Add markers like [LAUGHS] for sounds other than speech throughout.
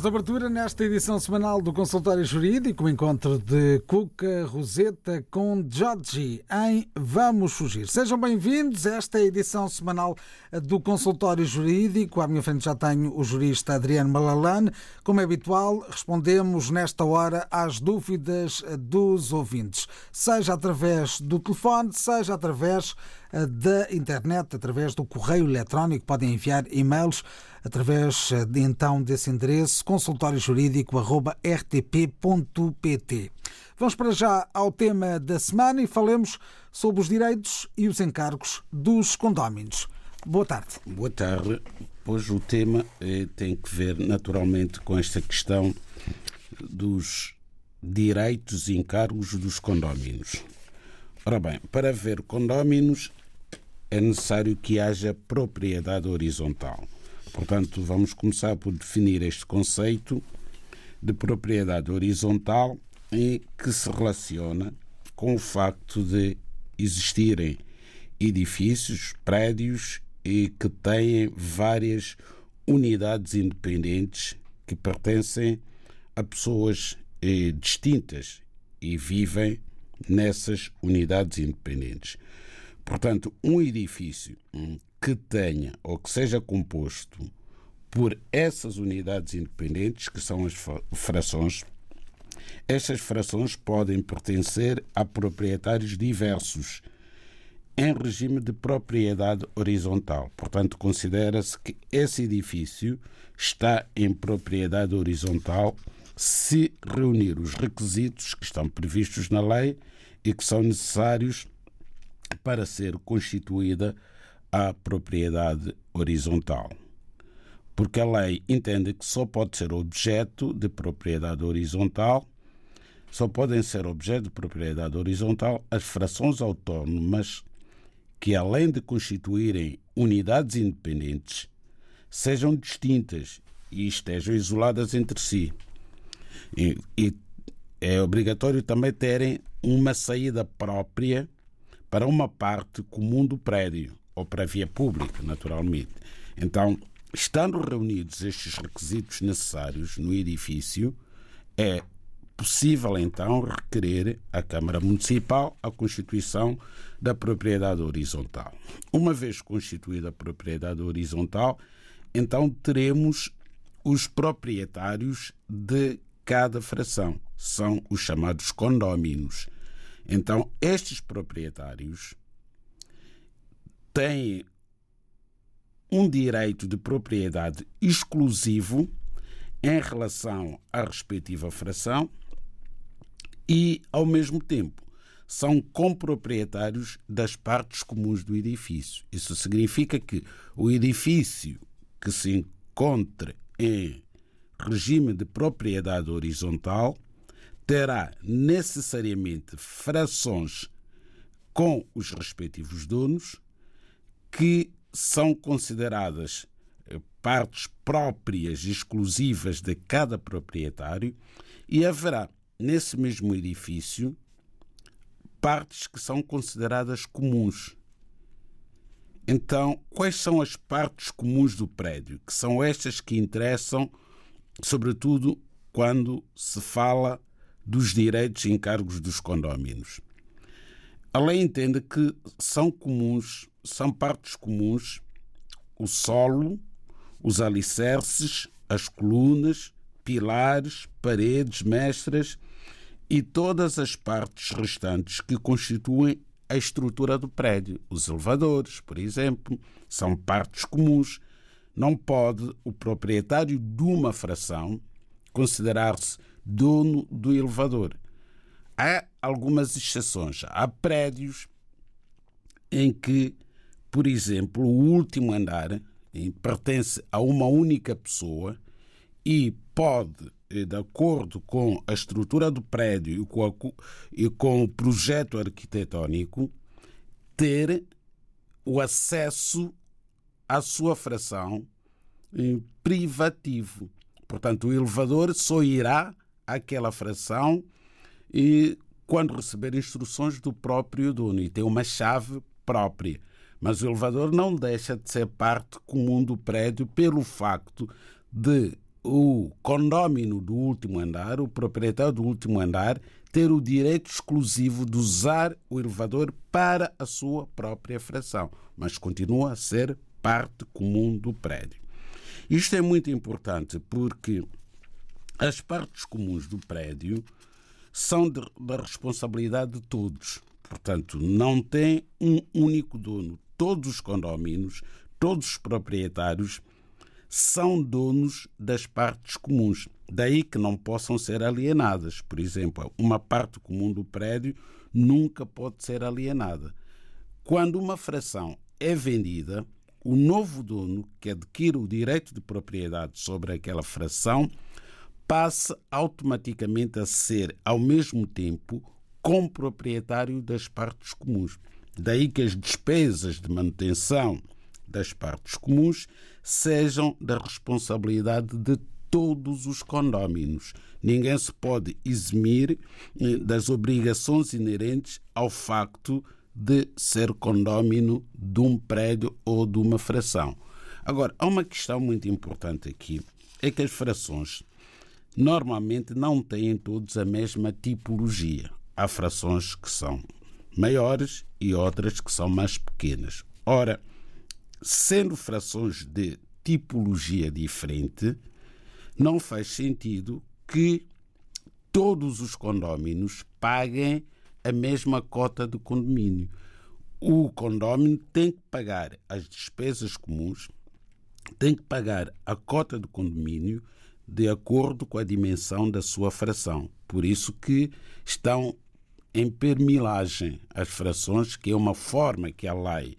De abertura nesta edição semanal do Consultório Jurídico, o encontro de Cuca Roseta com Georgie em Vamos Fugir. Sejam bem-vindos a esta edição semanal do Consultório Jurídico. À minha frente já tenho o jurista Adriano Malalane. Como é habitual, respondemos nesta hora às dúvidas dos ouvintes, seja através do telefone, seja através da internet, através do correio eletrónico. Podem enviar e-mails através eh, de, então desse endereço consultóriojurídico.rtp.pt. Vamos para já ao tema da semana e falemos sobre os direitos e os encargos dos condóminos. Boa tarde. Boa tarde. Hoje o tema eh, tem que ver naturalmente com esta questão dos direitos e encargos dos condóminos. Ora bem, para ver condóminos é necessário que haja propriedade horizontal. Portanto, vamos começar por definir este conceito de propriedade horizontal em que se relaciona com o facto de existirem edifícios, prédios e que têm várias unidades independentes que pertencem a pessoas eh, distintas e vivem nessas unidades independentes. Portanto, um edifício hum, que tenha ou que seja composto por essas unidades independentes, que são as frações, estas frações podem pertencer a proprietários diversos em regime de propriedade horizontal. Portanto, considera-se que esse edifício está em propriedade horizontal se reunir os requisitos que estão previstos na lei e que são necessários para ser constituída a propriedade horizontal. Porque a lei entende que só pode ser objeto de propriedade horizontal, só podem ser objeto de propriedade horizontal as frações autónomas que, além de constituírem unidades independentes, sejam distintas e estejam isoladas entre si. E, e é obrigatório também terem uma saída própria para uma parte comum do prédio ou para a via pública, naturalmente. Então, estando reunidos estes requisitos necessários no edifício, é possível então requerer à Câmara Municipal a constituição da propriedade horizontal. Uma vez constituída a propriedade horizontal, então teremos os proprietários de cada fração. São os chamados condóminos. Então, estes proprietários têm um direito de propriedade exclusivo em relação à respectiva fração e, ao mesmo tempo, são comproprietários das partes comuns do edifício. Isso significa que o edifício que se encontre em regime de propriedade horizontal terá necessariamente frações com os respectivos donos que são consideradas eh, partes próprias exclusivas de cada proprietário e haverá nesse mesmo edifício partes que são consideradas comuns. Então, quais são as partes comuns do prédio? Que são estas que interessam, sobretudo quando se fala dos direitos e encargos dos condóminos. A lei entende que são comuns, são partes comuns o solo, os alicerces, as colunas, pilares, paredes, mestras e todas as partes restantes que constituem a estrutura do prédio. Os elevadores, por exemplo, são partes comuns. Não pode o proprietário de uma fração considerar-se dono do elevador. Há algumas exceções. Há prédios em que, por exemplo, o último andar pertence a uma única pessoa e pode, eh, de acordo com a estrutura do prédio e com, o projeto arquitetónico, ter o acesso à sua fração privativo. Portanto, o elevador só irá àquela fração e quando receber instruções do próprio dono e tem uma chave própria. Mas o elevador não deixa de ser parte comum do prédio pelo facto de o condómino do último andar, o proprietário do último andar, ter o direito exclusivo de usar o elevador para a sua própria fração, mas continua a ser parte comum do prédio. Isto é muito importante porque as partes comuns do prédio são de, da responsabilidade de todos. Portanto, não tem um único dono. Todos os condóminos, todos os proprietários são donos das partes comuns. Daí que não possam ser alienadas. Por exemplo, uma parte comum do prédio nunca pode ser alienada. Quando uma fração é vendida, o novo dono que adquire o direito de propriedade sobre aquela fração passa automaticamente a ser, ao mesmo tempo, comproprietário das partes comuns. Daí que as despesas de manutenção das partes comuns sejam da responsabilidade de todos os condóminos. Ninguém se pode eximir eh, das obrigações inerentes ao facto de ser condómino de um prédio ou de uma fração. Agora, há uma questão muito importante aqui, é que as frações normalmente não têm todos a mesma tipologia. Há frações que são maiores e outras que são mais pequenas. Ora, sendo frações de tipologia diferente, não faz sentido que todos os condóminos paguem a mesma cota de condomínio. O condómino tem que pagar as despesas comuns, tem que pagar a cota de condomínio de acordo com a dimensão da sua fração. Por isso que estão em permilagem as frações, que é uma forma que a lei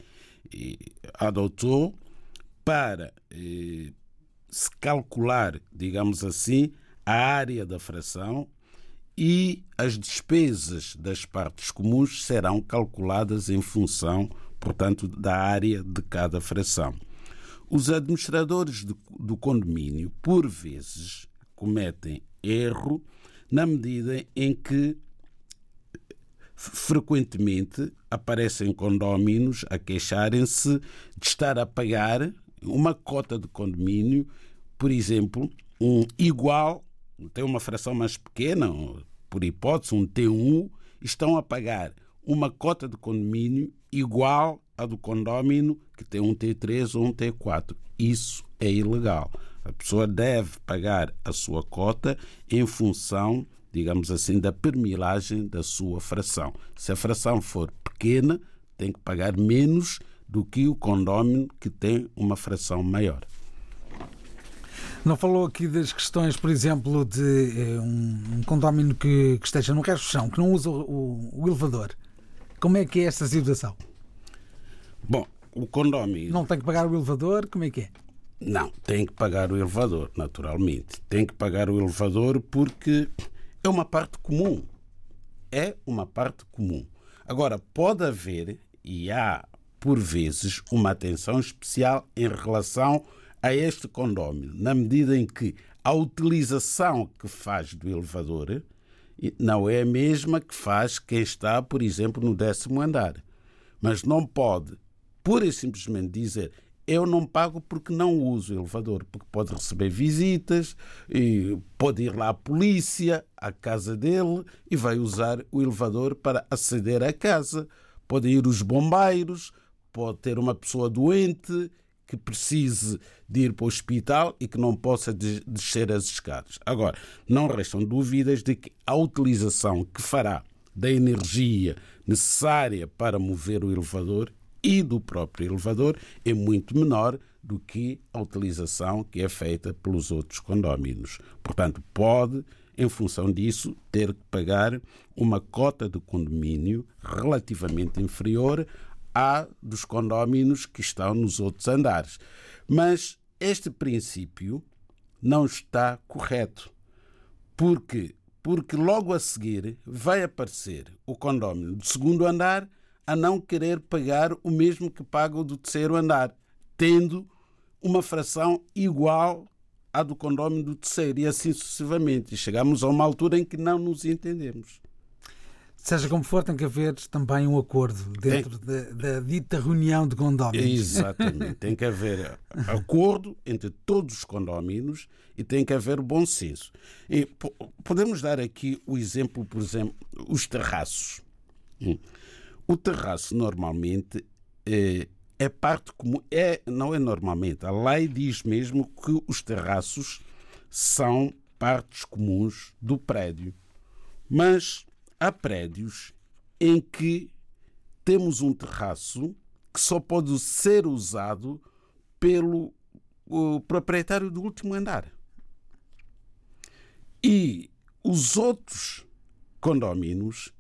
eh, adotou para eh, se calcular, digamos assim, a área da fração e as despesas das partes comuns serão calculadas em função, portanto, da área de cada fração. Os administradores do condomínio, por vezes, cometem erro na medida em que frequentemente aparecem condóminos a queixarem-se de estar a pagar uma cota de condomínio, por exemplo, um igual, tem uma fração mais pequena, por hipótese, um T1, estão a pagar uma cota de condomínio igual à do condómino que tem um T3 ou um T4. Isso é ilegal. A pessoa deve pagar a sua cota em função, digamos assim, da permilagem da sua fração. Se a fração for pequena, tem que pagar menos do que o condómino que tem uma fração maior. Não falou aqui das questões, por exemplo, de eh, um, um condómino que, que, esteja no resto do chão, que não usa o, o, elevador. Como é que é esta situação? Bom, o condómino. Não tem que pagar o elevador? Como é que é? Não, tem que pagar o elevador, naturalmente. Tem que pagar o elevador porque é uma parte comum. É uma parte comum. Agora, pode haver, e há por vezes, uma atenção especial em relação a este condómino, na medida em que a utilização que faz do elevador não é a mesma que faz quem está, por exemplo, no décimo andar. Mas não pode, pura e simplesmente, dizer eu não pago porque não uso o elevador, porque pode receber visitas, e pode ir lá a polícia à casa dele e vai usar o elevador para aceder à casa. Podem ir os bombeiros, pode ter uma pessoa doente que precise de ir para o hospital e que não possa descer as escadas. Agora, não restam dúvidas de que a utilização que fará da energia necessária para mover o elevador e do próprio elevador é muito menor do que a utilização que é feita pelos outros condóminos. Portanto, pode, em função disso, ter que pagar uma cota de condomínio relativamente inferior há dos condóminos que estão nos outros andares. Mas este princípio não está correto. Porque porque logo a seguir vai aparecer o condómino do segundo andar a não querer pagar o mesmo que paga o do terceiro andar, tendo uma fração igual à do condómino do terceiro e assim sucessivamente. E chegamos a uma altura em que não nos entendemos. Seja como for, tem que haver também um acordo dentro da, da, dita reunião de condóminos. Exatamente. tem que haver acordo entre todos os condóminos e tem que haver bom senso. E podemos dar aqui o exemplo, por exemplo, os terraços. O terraço normalmente é, é parte comum, é, não é normalmente, a lei diz mesmo que os terraços são partes comuns do prédio. Mas há prédios em que temos um terraço que só pode ser usado pelo proprietário do último andar. E os outros condóminos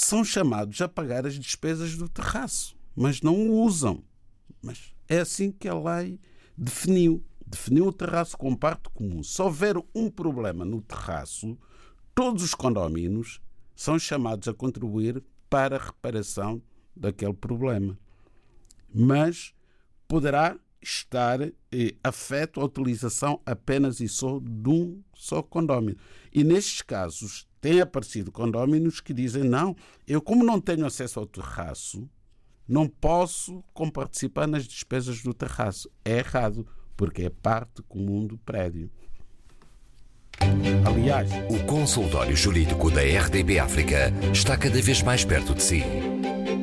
são chamados a pagar as despesas do terraço, mas não o usam. Mas é assim que a lei definiu. Definiu o terraço como parte comum. Se houver um problema no terraço, todos os condóminos são chamados a contribuir para a reparação daquele problema. Mas poderá estar eh, afeto à utilização apenas e só de um só condómino. E nestes casos têm aparecido condóminos que dizem não, eu como não tenho acesso ao terraço, não posso comparticipar nas despesas do terraço. É errado, porque é parte comum do prédio. Aliás, O consultório jurídico da RDB África está cada vez mais perto de si.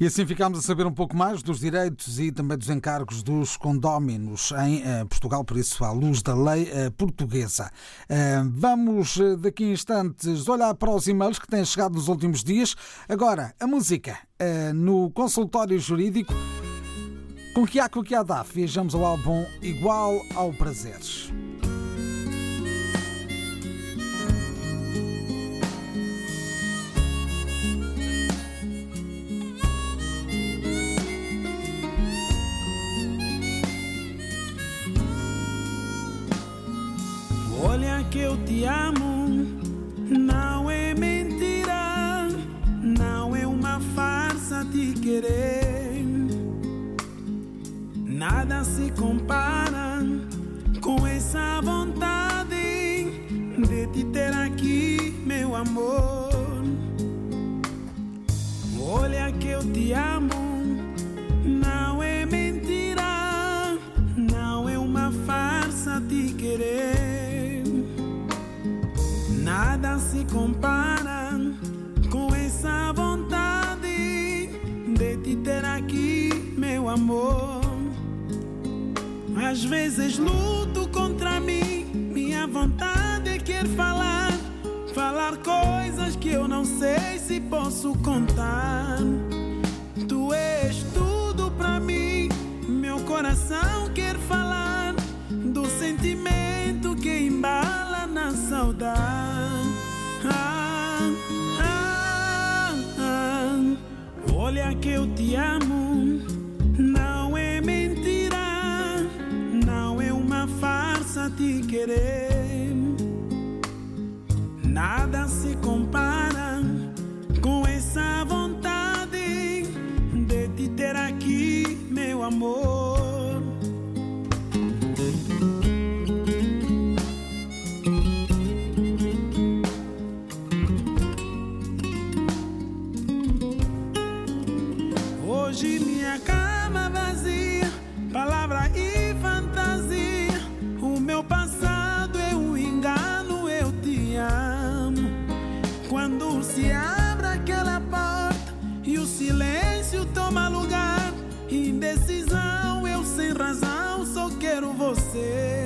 E assim ficámos a saber um pouco mais dos direitos e também dos encargos dos condóminos em eh, Portugal, por isso, à luz da lei eh, portuguesa. Eh, vamos, daqui a instantes, olhar para os e-mails que têm chegado nos últimos dias. Agora, a música no consultório jurídico. Com há dá, viajamos ao álbum Igual ao Prazeres. Olha que eu te amo, não é mentira, não é uma farsa te querer. Nada se compara com essa vontade de te ter aqui, meu amor. Olha que eu te amo, compara com essa vontade de te ter aqui, meu amor. Às vezes luto contra mim, minha vontade quer falar, falar coisas que eu não sei se posso contar. Tu és tudo pra mim, meu coração quer falar do sentimento que embala na saudade. Olha que eu te amo, não é mentira, não é uma farsa te querer. Nada se compara Quando se abre aquela porta e o silêncio toma lugar, indecisão, eu sem razão só quero você.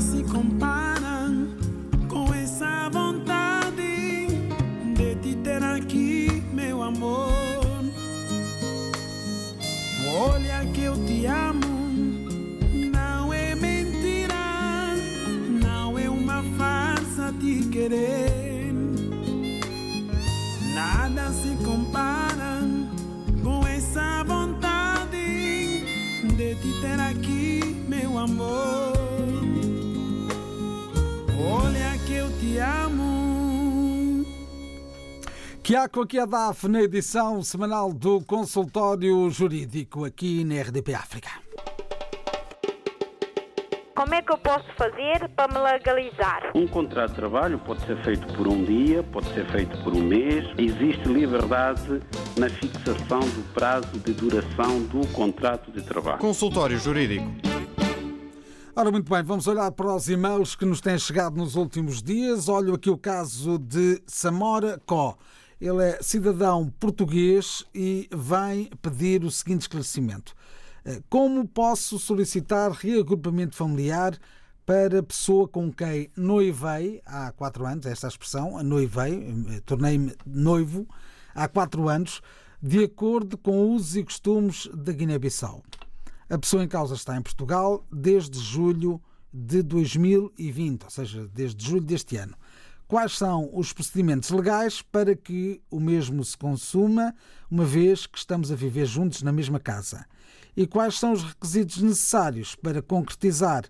se compara. Kiako aqui a DAF na edição semanal do Consultório Jurídico aqui na RDP África. Como é que eu posso fazer para me legalizar? Um contrato de trabalho pode ser feito por um dia, pode ser feito por um mês. Existe liberdade na fixação do prazo de duração do contrato de trabalho. Consultório Jurídico. Ora, muito bem, vamos olhar para os e-mails que nos têm chegado nos últimos dias. Olho aqui o caso de Samora Có. Ele é cidadão português e vem pedir o seguinte esclarecimento. Eh, Como posso solicitar reagrupamento familiar para pessoa com quem noivei há quatro anos, esta é a expressão, noivei, eh, tornei-me noivo há quatro anos, de acordo com usos e costumes da Guiné-Bissau. A pessoa em causa está em Portugal desde julho de 2020, ou seja, desde julho deste ano. Quais são os procedimentos legais para que o mesmo se consuma, uma vez que estamos a viver juntos na mesma casa? E quais são os requisitos necessários para concretizar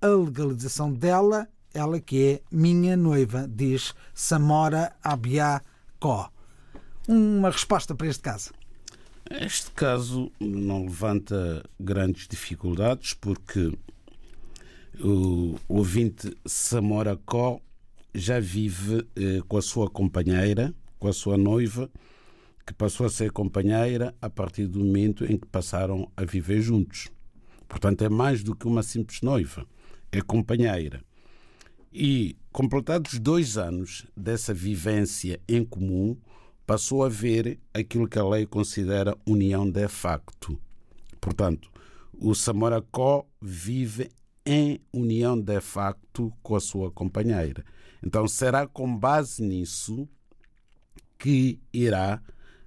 a legalização dela, ela que é minha noiva, diz Samora Abiá Có. Uma resposta para este caso. Este caso não levanta grandes dificuldades porque o ouvinte Samora Có já vive eh, com a sua companheira, com a sua noiva, que passou a ser companheira a partir do momento em que passaram a viver juntos. Portanto, é mais do que uma simples noiva, é companheira. E, completados dois anos dessa vivência em comum, passou a ver aquilo que a lei considera união de facto. Portanto, o Samoracó vive em união de facto com a sua companheira. Então, será com base nisso que irá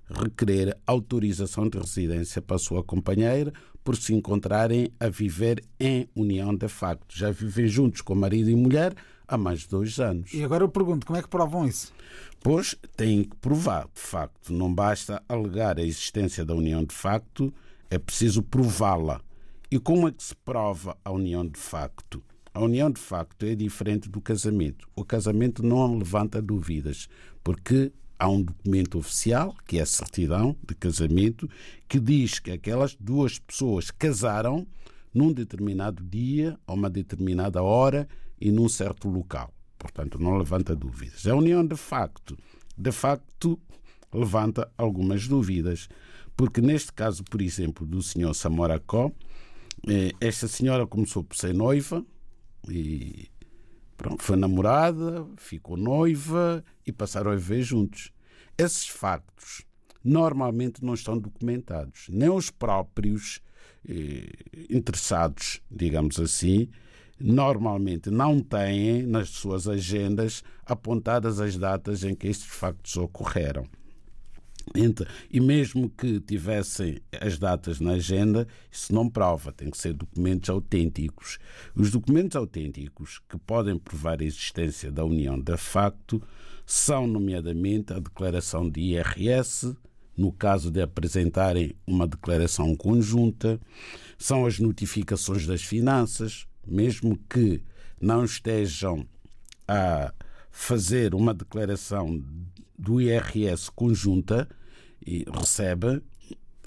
requerer autorização de residência para a sua companheira por se encontrarem a viver em união de facto. Já vivem juntos com marido e mulher há mais de dois anos. E agora eu pergunto, como é que provam isso? Pois têm que provar, de facto. Não basta alegar a existência da união de facto, é preciso prová-la. E como é que se prova a união de facto? A união de facto é diferente do casamento. O casamento não levanta dúvidas, porque há um documento oficial, que é a certidão de casamento, que diz que aquelas duas pessoas casaram num determinado dia, a uma determinada hora e num certo local. Portanto, não levanta dúvidas. A união de facto, de facto, levanta algumas dúvidas, porque neste caso, por exemplo, do senhor Samoracó, eh, esta senhora começou por ser noiva e pronto, foi namorada, ficou noiva e passaram a viver juntos. Esses factos normalmente não estão documentados, nem os próprios eh, interessados, digamos assim, normalmente não têm nas suas agendas apontadas as datas em que estes factos ocorreram. E mesmo que tivessem as datas na agenda, isso não prova, tem que ser documentos autênticos. Os documentos autênticos que podem provar a existência da união de facto são, nomeadamente, a declaração de IRS, no caso de apresentarem uma declaração conjunta, são as notificações das finanças, mesmo que não estejam a fazer uma declaração do IRS conjunta e recebe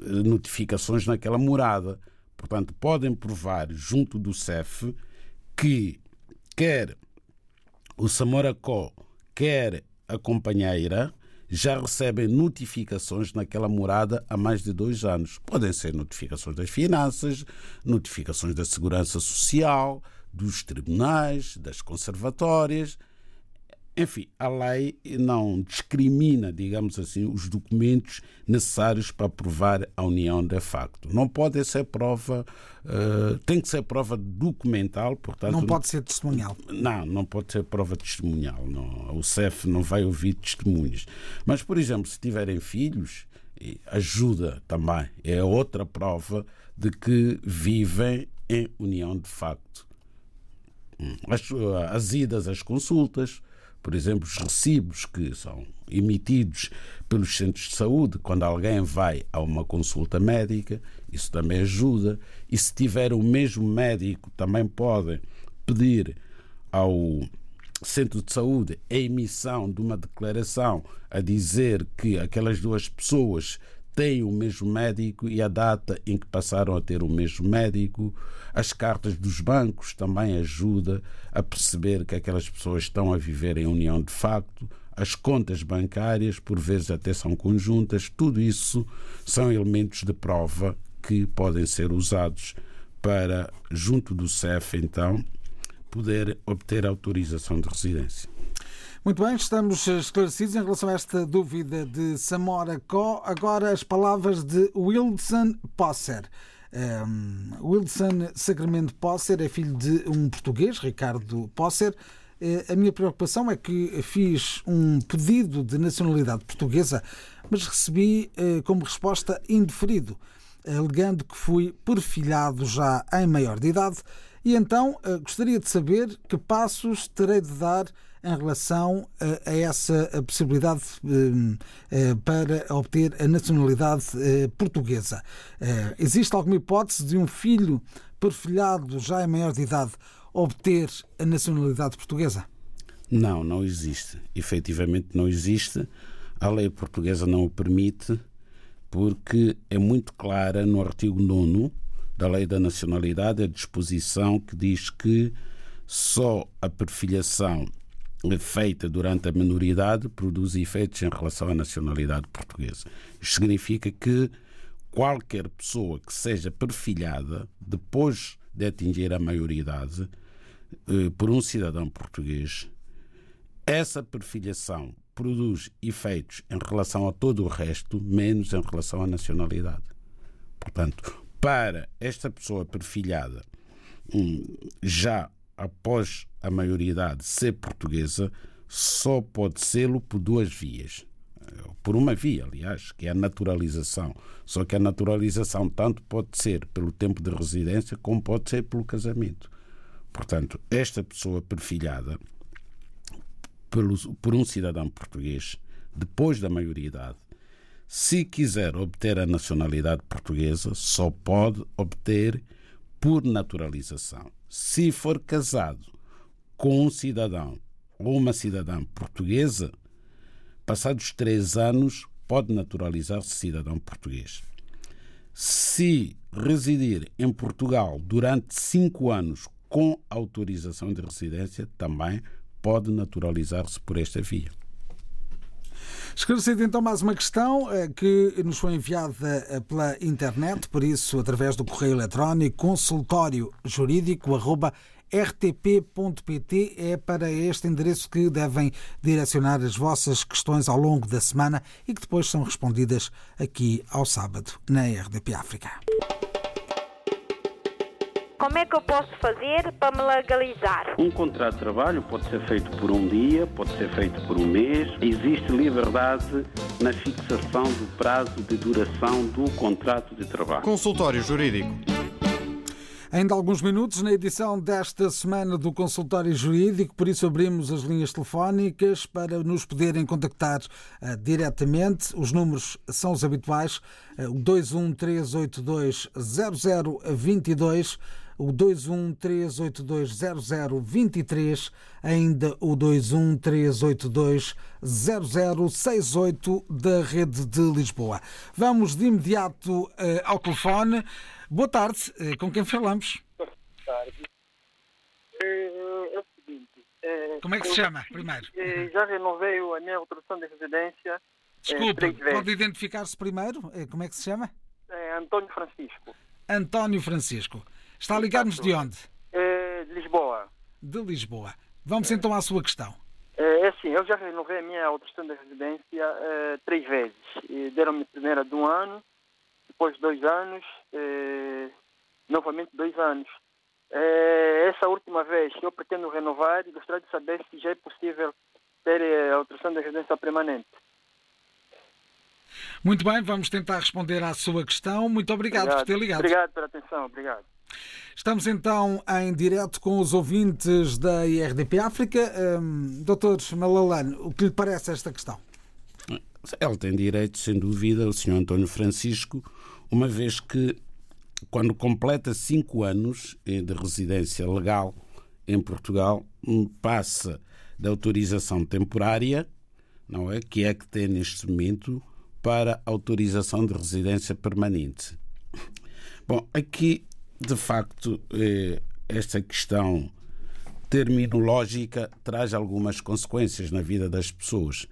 notificações naquela morada. Portanto, podem provar junto do CEF que quer o Samoracó, quer a companheira já recebem notificações naquela morada há mais de dois anos. Podem ser notificações das finanças, notificações da segurança social, dos tribunais, das conservatórias. Enfim, a lei não discrimina, digamos assim, os documentos necessários para provar a união de facto. Não pode ser prova, uh, tem que ser prova documental, portanto. Não pode ser testemunhal. Não, não pode ser prova testemunhal. Não, o CEF não vai ouvir testemunhos. Mas, por exemplo, se tiverem filhos, ajuda também. É outra prova de que vivem em união de facto. As, as idas às consultas, por exemplo, os recibos que são emitidos pelos centros de saúde quando alguém vai a uma consulta médica, isso também ajuda. E se tiver o mesmo médico, também podem pedir ao centro de saúde a emissão de uma declaração a dizer que aquelas duas pessoas têm o mesmo médico e a data em que passaram a ter o mesmo médico. As cartas dos bancos também ajudam a perceber que aquelas pessoas estão a viver em união de facto. As contas bancárias, por vezes até são conjuntas, tudo isso são elementos de prova que podem ser usados para, junto do CEF, então, poder obter autorização de residência. Muito bem, estamos esclarecidos em relação a esta dúvida de Samora Có. Agora as palavras de Wilson Posser. Um, Wilson Sacramento Posser é filho de um português, Ricardo Posser. A minha preocupação é que fiz um pedido de nacionalidade portuguesa, mas recebi como resposta indeferido, alegando que fui perfilhado já em maior de idade. E então gostaria de saber que passos terei de dar em relação a, essa possibilidade para obter a nacionalidade portuguesa. Existe alguma hipótese de um filho perfilhado já em maior de idade obter a nacionalidade portuguesa? Não, não existe. Efetivamente não existe. A lei portuguesa não o permite porque é muito clara no artigo 9 da Lei da Nacionalidade a disposição que diz que só a perfilhação feita durante a minoridade produz efeitos em relação à nacionalidade portuguesa. Isto significa que qualquer pessoa que seja perfilhada depois de atingir a maioridade por um cidadão português, essa perfilhação produz efeitos em relação a todo o resto, menos em relação à nacionalidade. Portanto, para esta pessoa perfilhada, já após a maioridade ser portuguesa, só pode sê-lo por duas vias. Por uma via, aliás, que é a naturalização. Só que a naturalização tanto pode ser pelo tempo de residência como pode ser pelo casamento. Portanto, esta pessoa perfilhada por um cidadão português, depois da maioridade, se quiser obter a nacionalidade portuguesa, só pode obter por naturalização. Se for casado com um cidadão ou uma cidadã portuguesa, passados três anos, pode naturalizar-se cidadão português. Se residir em Portugal durante cinco anos com autorização de residência, também pode naturalizar-se por esta via. Esclarecida então mais uma questão que nos foi enviada pela internet, por isso através do correio eletrónico consultório jurídico rtp.pt é para este endereço que devem direcionar as vossas questões ao longo da semana e que depois são respondidas aqui ao sábado na RDP África. Como é que eu posso fazer para me legalizar? Um contrato de trabalho pode ser feito por um dia, pode ser feito por um mês. Existe liberdade na fixação do prazo de duração do contrato de trabalho. Consultório Jurídico. Ainda alguns minutos na edição desta semana do Consultório Jurídico, por isso abrimos as linhas telefónicas para nos poderem contactar uh, diretamente. Os números são os habituais: uh, o 213820022, o 213820023, ainda o 213820068 da rede de Lisboa. Vamos de imediato uh, ao telefone. Boa tarde, com quem falamos? Boa tarde. É, o seguinte. É, Como é que se chama, primeiro? Já renovei a minha autorização de residência. Desculpe, pode identificar-se primeiro? Como é que se chama? É António Francisco. António Francisco. Está a ligar-nos de onde? É, de Lisboa. De Lisboa. Vamos então à sua questão. É assim, eu já renovei a minha autorização de residência é, três vezes. Deram-me primeira de um ano, depois dois anos, eh, novamente dois anos. Eh, essa última vez eu pretendo renovar e gostaria de saber se já é possível ter a autorização de residência permanente. Muito bem, vamos tentar responder à sua questão. Muito obrigado, obrigado. por ter ligado. Obrigado pela atenção, obrigado. Estamos então em direto com os ouvintes da IRDP África. Hum, Doutor Malalane, o que lhe parece esta questão? Ele tem direito, sem dúvida, o Sr. António Francisco, uma vez que, quando completa cinco anos eh, de residência legal em Portugal, hum, passa da autorização temporária, não é? Que é que tem neste momento, para autorização de residência permanente. Bom, aqui, de facto, eh, esta questão terminológica traz algumas consequências na vida das pessoas,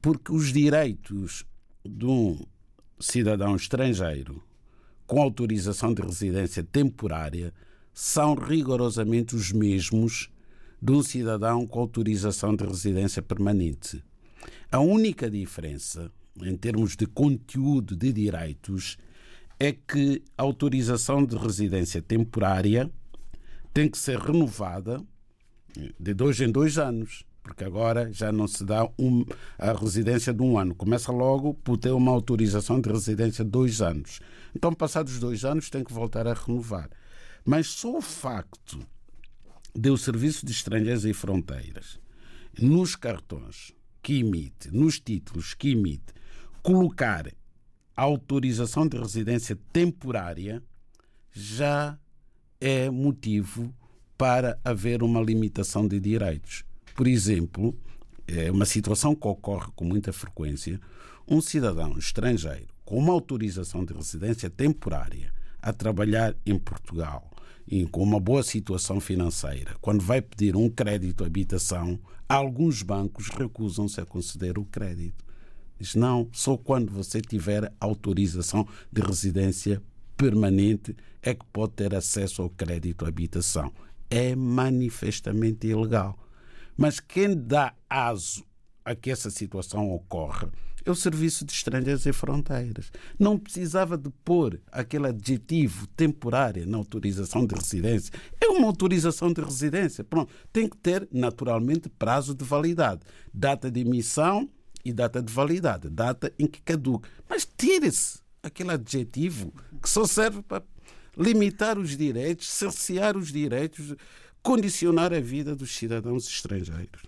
porque os direitos de um cidadão estrangeiro com autorização de residência temporária são rigorosamente os mesmos de um cidadão com autorização de residência permanente. A única diferença, em termos de conteúdo de direitos, é que a autorização de residência temporária tem que ser renovada de dois em dois anos, porque agora já não se dá um, a residência de um ano. Começa logo por ter uma autorização de residência de dois anos. Então, passados dois anos, tem que voltar a renovar. Mas só o facto de o Serviço de Estrangeiros e Fronteiras, nos cartões que emite, nos títulos que emite, colocar a autorização de residência temporária, já é motivo para haver uma limitação de direitos. Por exemplo, é uma situação que ocorre com muita frequência: um cidadão estrangeiro com uma autorização de residência temporária a trabalhar em Portugal e com uma boa situação financeira, quando vai pedir um crédito à habitação, alguns bancos recusam-se a conceder o crédito. Diz não, só quando você tiver autorização de residência permanente é que pode ter acesso ao crédito à habitação. É manifestamente ilegal. Mas quem dá aso a que essa situação ocorra é o Serviço de Estrangeiros e Fronteiras. Não precisava de pôr aquele adjetivo temporário na autorização de residência. É uma autorização de residência. Pronto. Tem que ter, naturalmente, prazo de validade. Data de emissão e data de validade. Data em que caduca. Mas tire-se aquele adjetivo que só serve para limitar os direitos, cercear os direitos, condicionar a vida dos cidadãos estrangeiros.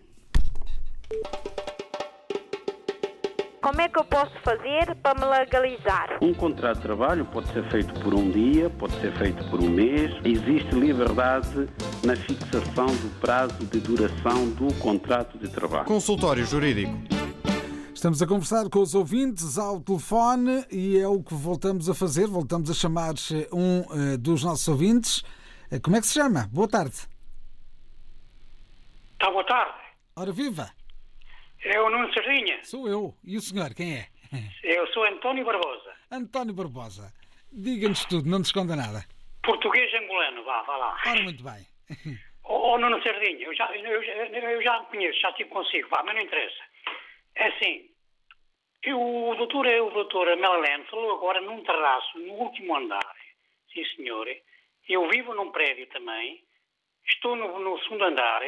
Como é que eu posso fazer para me legalizar? Um contrato de trabalho pode ser feito por um dia, pode ser feito por um mês. Existe liberdade na fixação do prazo de duração do contrato de trabalho. Consultório Jurídico. Estamos a conversar com os ouvintes ao telefone e é o que voltamos a fazer. Voltamos a chamar um uh, dos nossos ouvintes. Uh, como é que se chama? Boa tarde. Tá, boa tarde. Ora viva! É o Nuno Sardinha. Sou eu. E o senhor, quem é? [LAUGHS] Eu sou António Barbosa. António Barbosa. Diga-nos tudo, não nos esconda nada. Português angolano, vá, vá lá. Ora, muito bem. [LAUGHS] Ó oh, Nuno Sardinha, eu já, eu, já, eu já conheço, já estive consigo, vá, mas não interessa. É assim, o doutor, o doutor Melalene falou agora num terraço, no último andar. Sim, senhor. Eu vivo num prédio também, estou no, no segundo andar,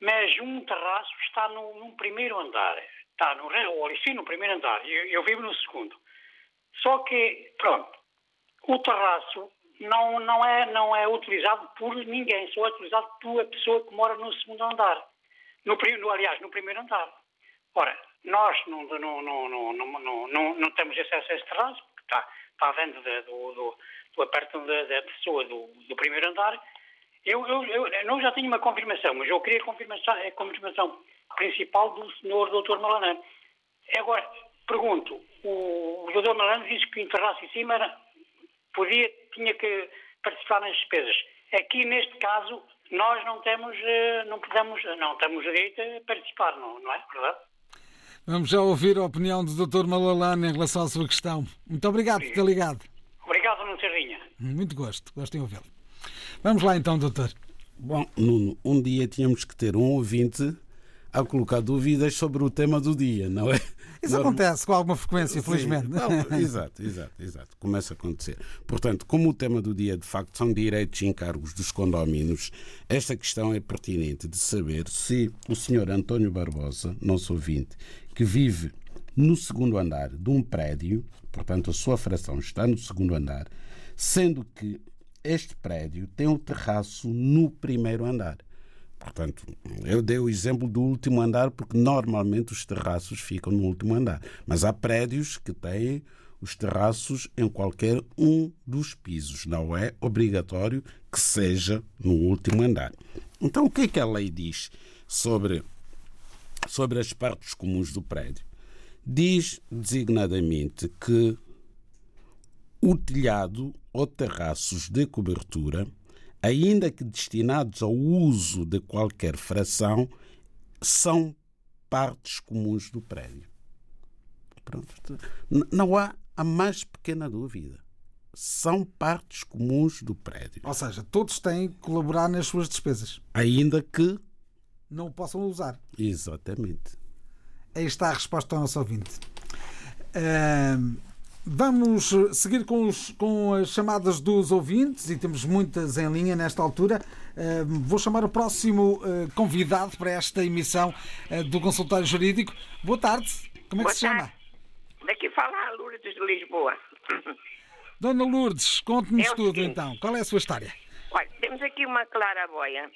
mas um terraço está no, num primeiro andar. Está no, ou sim, no primeiro andar. Eu, eu, vivo no segundo. Só que, pronto, o terraço não, não, é, não é utilizado por ninguém, só é utilizado por a pessoa que mora no segundo andar. No, no, aliás, no primeiro andar. Ora, nós não, não, não, não, não, não, não temos acesso a esse terraço, porque está, está à venda do, do, do aperto da, da pessoa do, do primeiro andar, eu, eu, eu, não já tinha uma confirmação, mas eu queria a confirmação, a confirmação principal do senhor Dr. Malanã. Agora, pergunto, o, o Dr. Malanã disse que o terraço em cima era, podia, tinha que participar nas despesas. Aqui, neste caso, nós não temos, não podemos, não temos direito a participar, não, não é verdade? Vamos já ouvir a opinião do Dr. Malalane em relação à sua questão. Muito obrigado por ter ligado. Obrigado, Nuno Serrinha. Muito gosto, gosto em ouvi-lo. Vamos lá então, doutor. Bom, Nuno, um dia tínhamos que ter um ouvinte a colocar dúvidas sobre o tema do dia, não é? Isso acontece com alguma frequência, felizmente. Não, exato, exato, exato. Começa a acontecer. Portanto, como o tema do dia de facto são direitos e encargos dos condóminos, esta questão é pertinente de saber se o senhor António Barbosa, nosso ouvinte, que vive no segundo andar de um prédio, portanto a sua fração está no segundo andar, sendo que este prédio tem o terraço no primeiro andar. Portanto, eu dei o exemplo do último andar porque normalmente os terraços ficam no último andar. Mas há prédios que têm os terraços em qualquer um dos pisos. Não é obrigatório que seja no último andar. Então, o que é que a lei diz sobre, sobre as partes comuns do prédio? Diz designadamente que o telhado ou terraços de cobertura, ainda que destinados ao uso de qualquer fração, são partes comuns do prédio. Pronto. Não há a mais pequena dúvida. São partes comuns do prédio. Ou seja, todos têm que colaborar nas suas despesas. Ainda que. Não o possam usar. Exatamente. Aí está a resposta ao nosso ouvinte. Uh, vamos seguir com, os, com, as chamadas dos ouvintes e temos muitas em linha nesta altura. Uh, vou chamar o próximo uh, convidado para esta emissão do Consultório Jurídico. Boa tarde. Como é Boa que se tarde. chama? Daqui fala a Lourdes de Lisboa. [COUGHS] Dona Lourdes, conte-nos É tudo seguinte. então. Qual é a sua história? Olha, temos aqui uma claraboia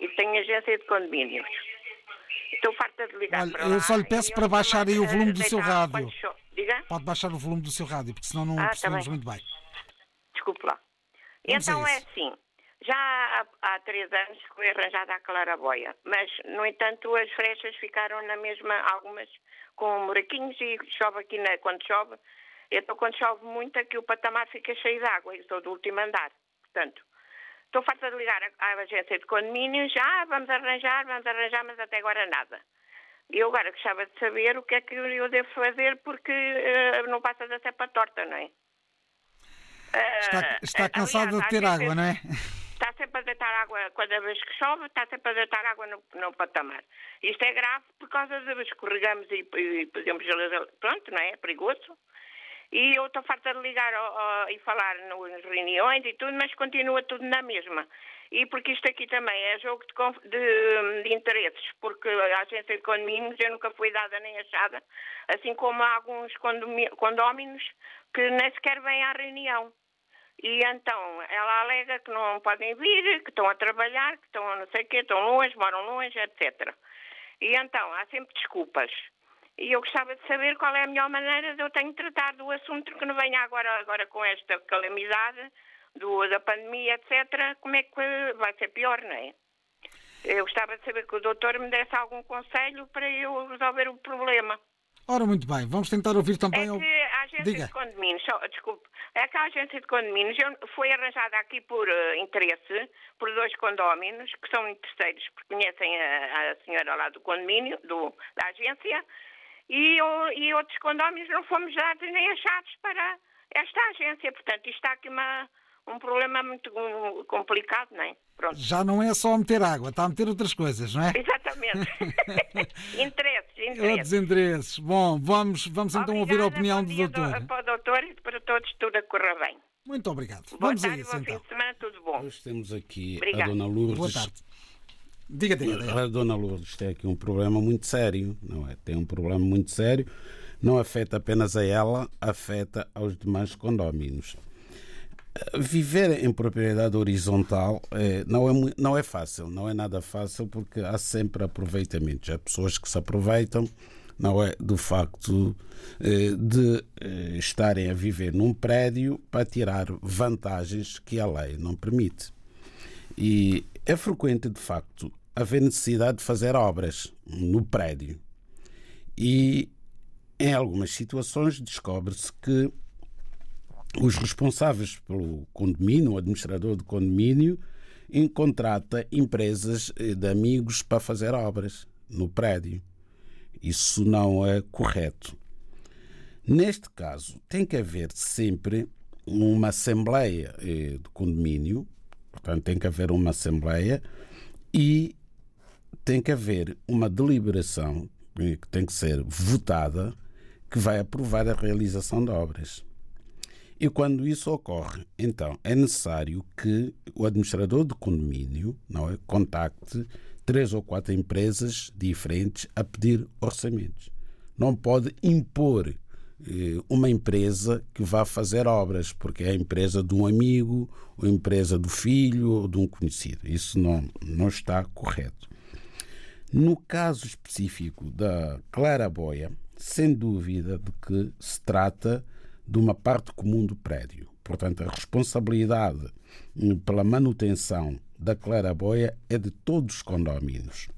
e tem agência de condomínios. Estou farta de ligar Olha, para eu lá só lhe peço para baixar aí o volume eh, do seu rádio. quando Diga? Pode baixar o volume do seu rádio, porque senão não Ah, tá percebemos bem. muito bem. Desculpe lá. Vamos então é assim, já há, há três anos foi arranjada a claraboia, mas, no entanto, as frechas ficaram na mesma, algumas com buraquinhos e chove aqui na, quando chove. Então, quando chove muito, aqui o patamar fica cheio de água. Eu estou do último andar. Portanto, estou farta de ligar à, à agência de condomínios. Ah, vamos arranjar, vamos arranjar, mas até agora nada. E eu agora gostava de saber o que é que eu devo fazer, porque eh, não passa da cepa torta, não é? Está, Eh, está eh, cansada aliás, de ter água, não é? Está sempre a deitar água, cada vez que chove, está sempre a deitar água no, no patamar. Isto é grave por causa de escorregamos e, e podemos. Pronto, não é? É perigoso. E eu estou farta de ligar ao- ao- e falar nas reuniões e tudo, mas continua tudo na mesma. E porque isto aqui também é jogo de, de- de interesses, porque a agência de condomínios eu nunca fui dada nem achada, assim como há alguns condóminos que nem sequer vêm à reunião. E então ela alega que não podem vir, que estão a trabalhar, que estão a não sei o quê, estão longe, moram longe, etc. E então há sempre desculpas. E eu gostava de saber qual é a melhor maneira de eu tenho de tratar do assunto que não venha agora, agora com esta calamidade do, da pandemia, etc. Como é que vai ser pior, não é? Eu gostava de saber que o doutor me desse algum conselho para eu resolver o problema. Ora, muito bem, vamos tentar ouvir também. É o- que a agência Diga. de condomínios, só, desculpe, é que a agência de condomínios foi arranjada aqui por eh, interesse, por dois condóminos, que são terceiros, porque conhecem a, a senhora lá do condomínio, do, da agência, e, o- e outros condóminos não fomos dados nem achados para esta agência. Portanto, isto está aqui uma, um problema muito complicado, não é? Pronto. Já não é só meter água, está a meter outras coisas, não é? Exatamente. [LAUGHS] interesses, Outros interesses. interesses. Bom, vamos, vamos então ouvir a opinião bom do doutor. Para o doutor e para todos, tudo a correr bem. Muito obrigado. Boa Vamos a tarde, isso bom então. fim de semana, tudo bom. Hoje temos aqui Obrigada. a Dona Lourdes. Boa tarde. Diga, diga, diga. A Dona Lourdes tem aqui um problema muito sério, não é? Tem um problema muito sério. Não afeta apenas a ela, afeta aos demais condóminos. Viver em propriedade horizontal eh, não, é, não é fácil, não é nada fácil porque há sempre aproveitamentos. Há pessoas que se aproveitam, não é? Do facto eh, de eh, estarem a viver num prédio para tirar vantagens que a lei não permite. E é frequente, de facto, haver necessidade de fazer obras no prédio. E em algumas situações descobre-se que os responsáveis pelo condomínio, o administrador do condomínio, contrata empresas eh, de amigos para fazer obras no prédio. Isso não é correto. Neste caso, tem que haver sempre uma assembleia eh, do condomínio, portanto, tem que haver uma assembleia e tem que haver uma deliberação eh, que tem que ser votada que vai aprovar a realização de obras. E quando isso ocorre, então é necessário que o administrador do condomínio não é, contacte três ou quatro empresas diferentes a pedir orçamentos. Não pode impor eh, uma empresa que vá fazer obras, porque é a empresa de um amigo, ou a empresa do filho ou de um conhecido. Isso não, não está correto. No caso específico da claraboia, sem dúvida de que se trata de uma parte comum do prédio. Portanto, a responsabilidade hum, pela manutenção da claraboia é de todos os condóminos.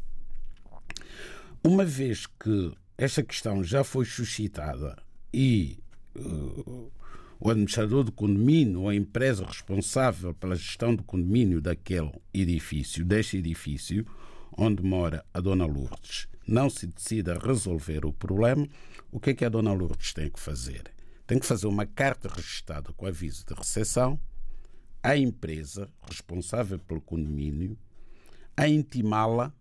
Uma vez que esta questão já foi suscitada e uh, o administrador do condomínio ou a empresa responsável pela gestão do condomínio daquele edifício, deste edifício, onde mora a Dona Lourdes, não se decide a resolver o problema, o que é que a Dona Lourdes tem que fazer? Tem que fazer uma carta registrada com aviso de recepção à empresa responsável pelo condomínio a intimá-la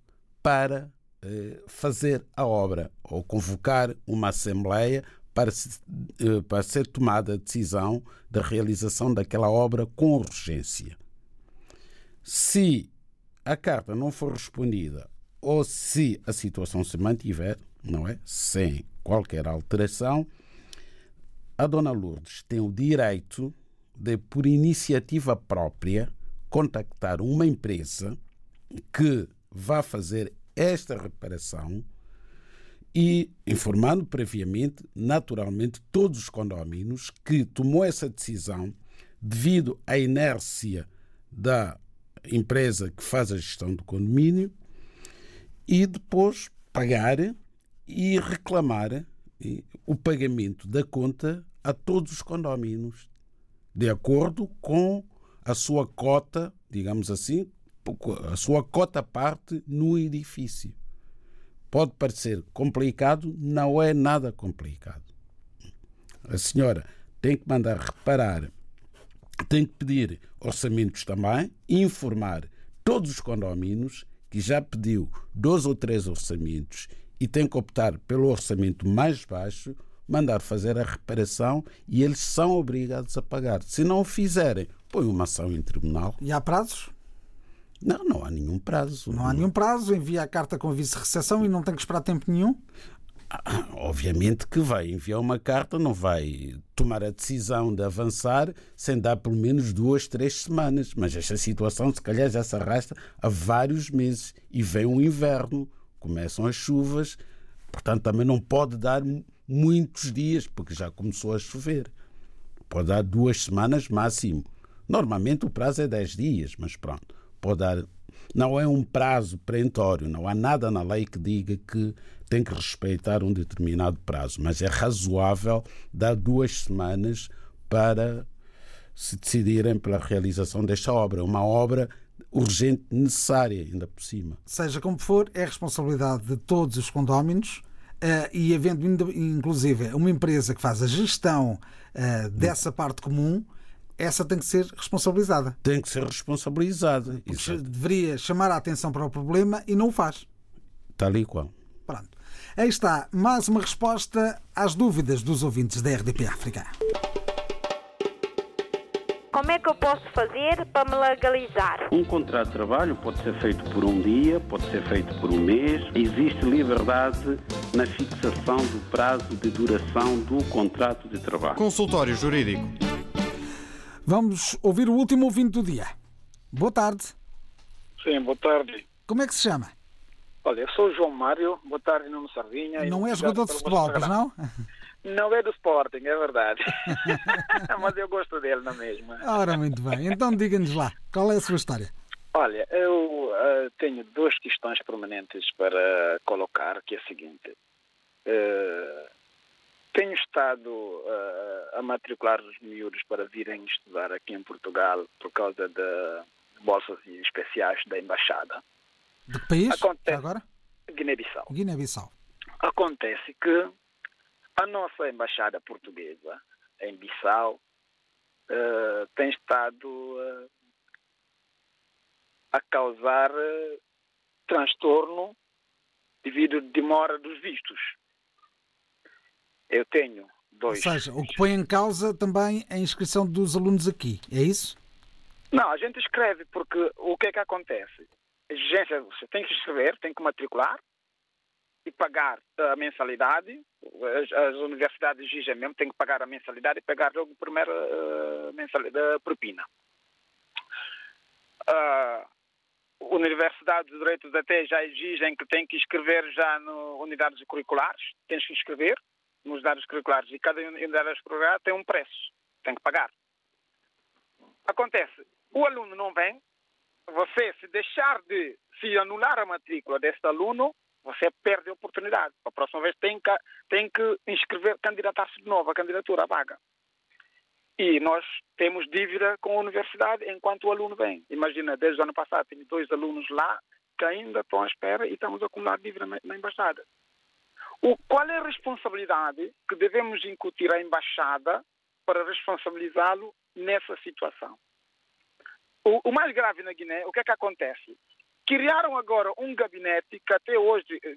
para eh, fazer a obra ou convocar uma assembleia para, se, eh, para ser tomada a decisão da realização daquela obra com urgência. Se a carta não for respondida ou se a situação se mantiver, não é? Sem qualquer alteração, a Dona Lourdes tem o direito de, por iniciativa própria, contactar uma empresa que vá fazer esta reparação e informando previamente, naturalmente, todos os condóminos que tomou essa decisão devido à inércia da empresa que faz a gestão do condomínio e depois pagar e reclamar o pagamento da conta a todos os condóminos, de acordo com a sua cota, digamos assim, a sua cota parte no edifício. Pode parecer complicado, não é nada complicado. A senhora tem que mandar reparar, tem que pedir orçamentos também, informar todos os condóminos que já pediu dois ou três orçamentos e tem que optar pelo orçamento mais baixo, mandar fazer a reparação e eles são obrigados a pagar. Se não o fizerem, põe uma ação em tribunal. E há prazos? Não, não há nenhum prazo. Não há nenhum prazo, envia a carta com aviso de recepção e não tem que esperar tempo nenhum? Ah, obviamente que vai enviar uma carta, não vai tomar a decisão de avançar sem dar pelo menos duas, três semanas. Mas esta situação, se calhar, já se arrasta há vários meses e vem o inverno, começam as chuvas, portanto, também não pode dar muitos dias, porque já começou a chover. Pode dar duas semanas máximo. Normalmente o prazo é dez dias, mas pronto pode dar. Não é um prazo perentório, não há nada na lei que diga que tem que respeitar um determinado prazo, mas é razoável dar duas semanas para se decidirem pela realização desta obra. Uma obra urgente, necessária, ainda por cima. Seja como for, é responsabilidade de todos os condóminos. Uh, e havendo inclusive uma empresa que faz a gestão uh, dessa parte comum, essa tem que ser responsabilizada. Tem que ser responsabilizada. Deveria chamar a atenção para o problema e não o faz. Tal e qual. Pronto. Aí está mais uma resposta às dúvidas dos ouvintes da RDP África. Como é que eu posso fazer para me legalizar? Um contrato de trabalho pode ser feito por um dia, pode ser feito por um mês. Existe liberdade na fixação do prazo de duração do contrato de trabalho. Consultório Jurídico. Vamos ouvir o último ouvinte do dia. Boa tarde. Sim, boa tarde. Como é que se chama? Olha, eu sou o João Mário, boa tarde, Nuno Sardinha. Não é jogador de futebol, pois não? [LAUGHS] Não é do Sporting, é verdade. [LAUGHS] Mas eu gosto dele na mesma. Ora, muito bem. Então diga-nos lá, qual é a sua história? Olha, eu uh, tenho duas questões permanentes para colocar, que é a seguinte. Uh, tenho estado uh, a matricular os miúdos para virem estudar aqui em Portugal por causa de bolsas especiais da Embaixada. De que país? Acontece... agora? Guiné-Bissau. Guiné-Bissau. Acontece que a nossa Embaixada Portuguesa em Bissau uh, tem estado uh, a causar transtorno devido à demora dos vistos. Eu tenho dois. Ou seja, o que põe em causa também a inscrição dos alunos aqui, é isso? Não, a gente escreve porque o que é que acontece? A exigência, você tem que escrever, tem que matricular, e pagar a mensalidade. As, as universidades exigem mesmo, têm que pagar a mensalidade e pagar logo a primeira uh, mensalidade, propina. Uh, universidades de direitos até já exigem que tem que inscrever já no unidades curriculares, tens que inscrever nos dados curriculares e cada unidade curricular tem um preço, tem que pagar. Acontece, o aluno não vem, você se deixar de se anular a matrícula deste aluno, você perde a oportunidade. A próxima vez tem que, tem que inscrever, candidatar-se de novo a candidatura à vaga. E nós temos dívida com a universidade enquanto o aluno vem. Imagina, desde o ano passado, tenho dois alunos lá que ainda estão à espera e estamos a acumular dívida na, na embaixada. O, qual é a responsabilidade que devemos incutir à embaixada para responsabilizá-lo nessa situação? O, o mais grave na Guiné, o que é que acontece? Criaram agora um gabinete que até hoje, eh,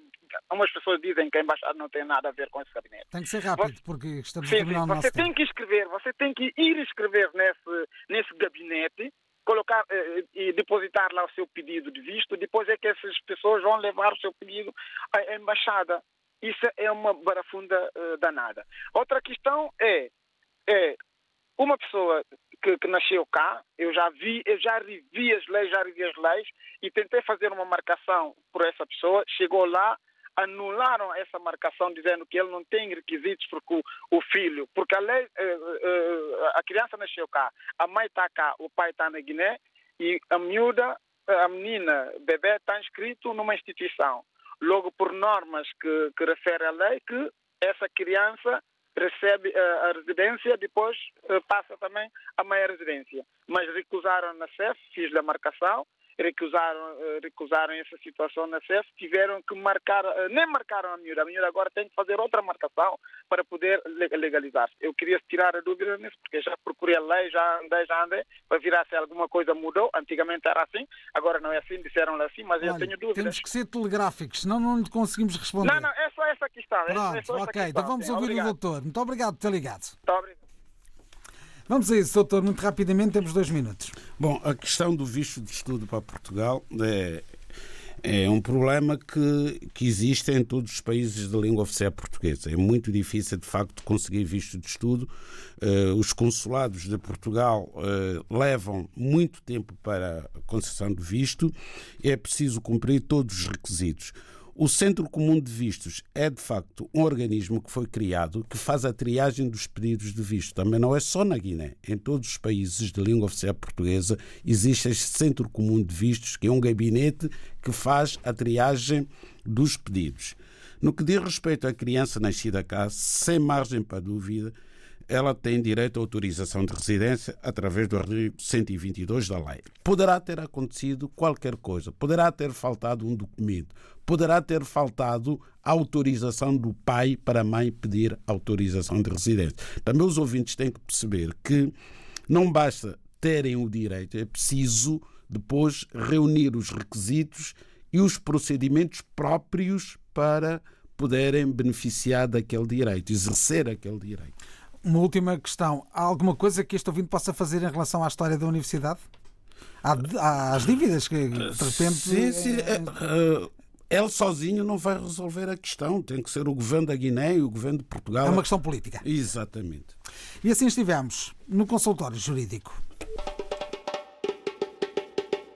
umas pessoas dizem que a embaixada não tem nada a ver com esse gabinete. Tem que ser rápido, porque estamos Sim, a sim, terminar o nosso você tempo. tem que escrever, você tem que ir escrever nesse, nesse gabinete, colocar eh, e depositar lá o seu pedido de visto, depois é que essas pessoas vão levar o seu pedido à embaixada. Isso é uma barafunda eh, danada. Outra questão é, é uma pessoa que, que nasceu cá, eu já vi, eu já revi as leis, já revi as leis e tentei fazer uma marcação por essa pessoa, chegou lá, anularam essa marcação dizendo que ele não tem requisitos porque o, o filho, porque a lei, eh, eh, a criança nasceu cá, a mãe está cá, o pai está na Guiné e a miúda, a menina, bebê está inscrito numa instituição. Logo por normas que, que refere a lei que essa criança recebe eh, a residência, depois eh, passa também a meia residência. Mas recusaram na CEF, fiz a marcação, recusaram, eh, recusaram essa situação na CEF, tiveram que marcar, eh, nem marcaram a miúda, a miúda agora tem que fazer outra marcação para poder le- legalizar-se. Eu queria tirar a dúvida nisso, porque já procurei a lei, já andei, já andei, para virar se alguma coisa mudou. Antigamente era assim, agora não é assim, disseram assim, mas eu Olha, tenho dúvidas. temos que ser telegráficos, senão não conseguimos responder. Não, não, é só essa questão. é- é Pronto, só essa ok, questão, então vamos sim. ouvir Obrigado. o doutor. Muito obrigado por ter ligado. Muito obrigado. Vamos a isso, doutor, muito rapidamente, temos dois minutos. Bom, a questão do visto de estudo para Portugal é, é um problema que, que existe em todos os países de língua oficial portuguesa. É muito difícil, de facto, conseguir visto de estudo. Eh, os consulados de Portugal eh, levam muito tempo para a concessão de visto é preciso cumprir todos os requisitos. O Centro Comum de Vistos é, de facto, um organismo que foi criado que faz a triagem dos pedidos de visto. Também não é só na Guiné. Em todos os países de língua oficial portuguesa existe este Centro Comum de Vistos, que é um gabinete que faz a triagem dos pedidos. No que diz respeito à criança nascida cá, sem margem para dúvida, ela tem direito à autorização de residência através do artigo 122 da lei. Poderá ter acontecido qualquer coisa, poderá ter faltado um documento, poderá ter faltado a autorização do pai para a mãe pedir autorização de residência. Também os ouvintes têm que perceber que não basta terem o direito, é preciso depois reunir os requisitos e os procedimentos próprios para poderem beneficiar daquele direito, exercer aquele direito. Uma última questão. Há alguma coisa que este ouvinte possa fazer em relação à história da universidade? Há, há as dívidas que, de repente. Sim, sim. eh, Ele sozinho não vai resolver a questão. Tem que ser o governo da Guiné e o governo de Portugal. É uma questão política. Exatamente. E assim estivemos no consultório jurídico.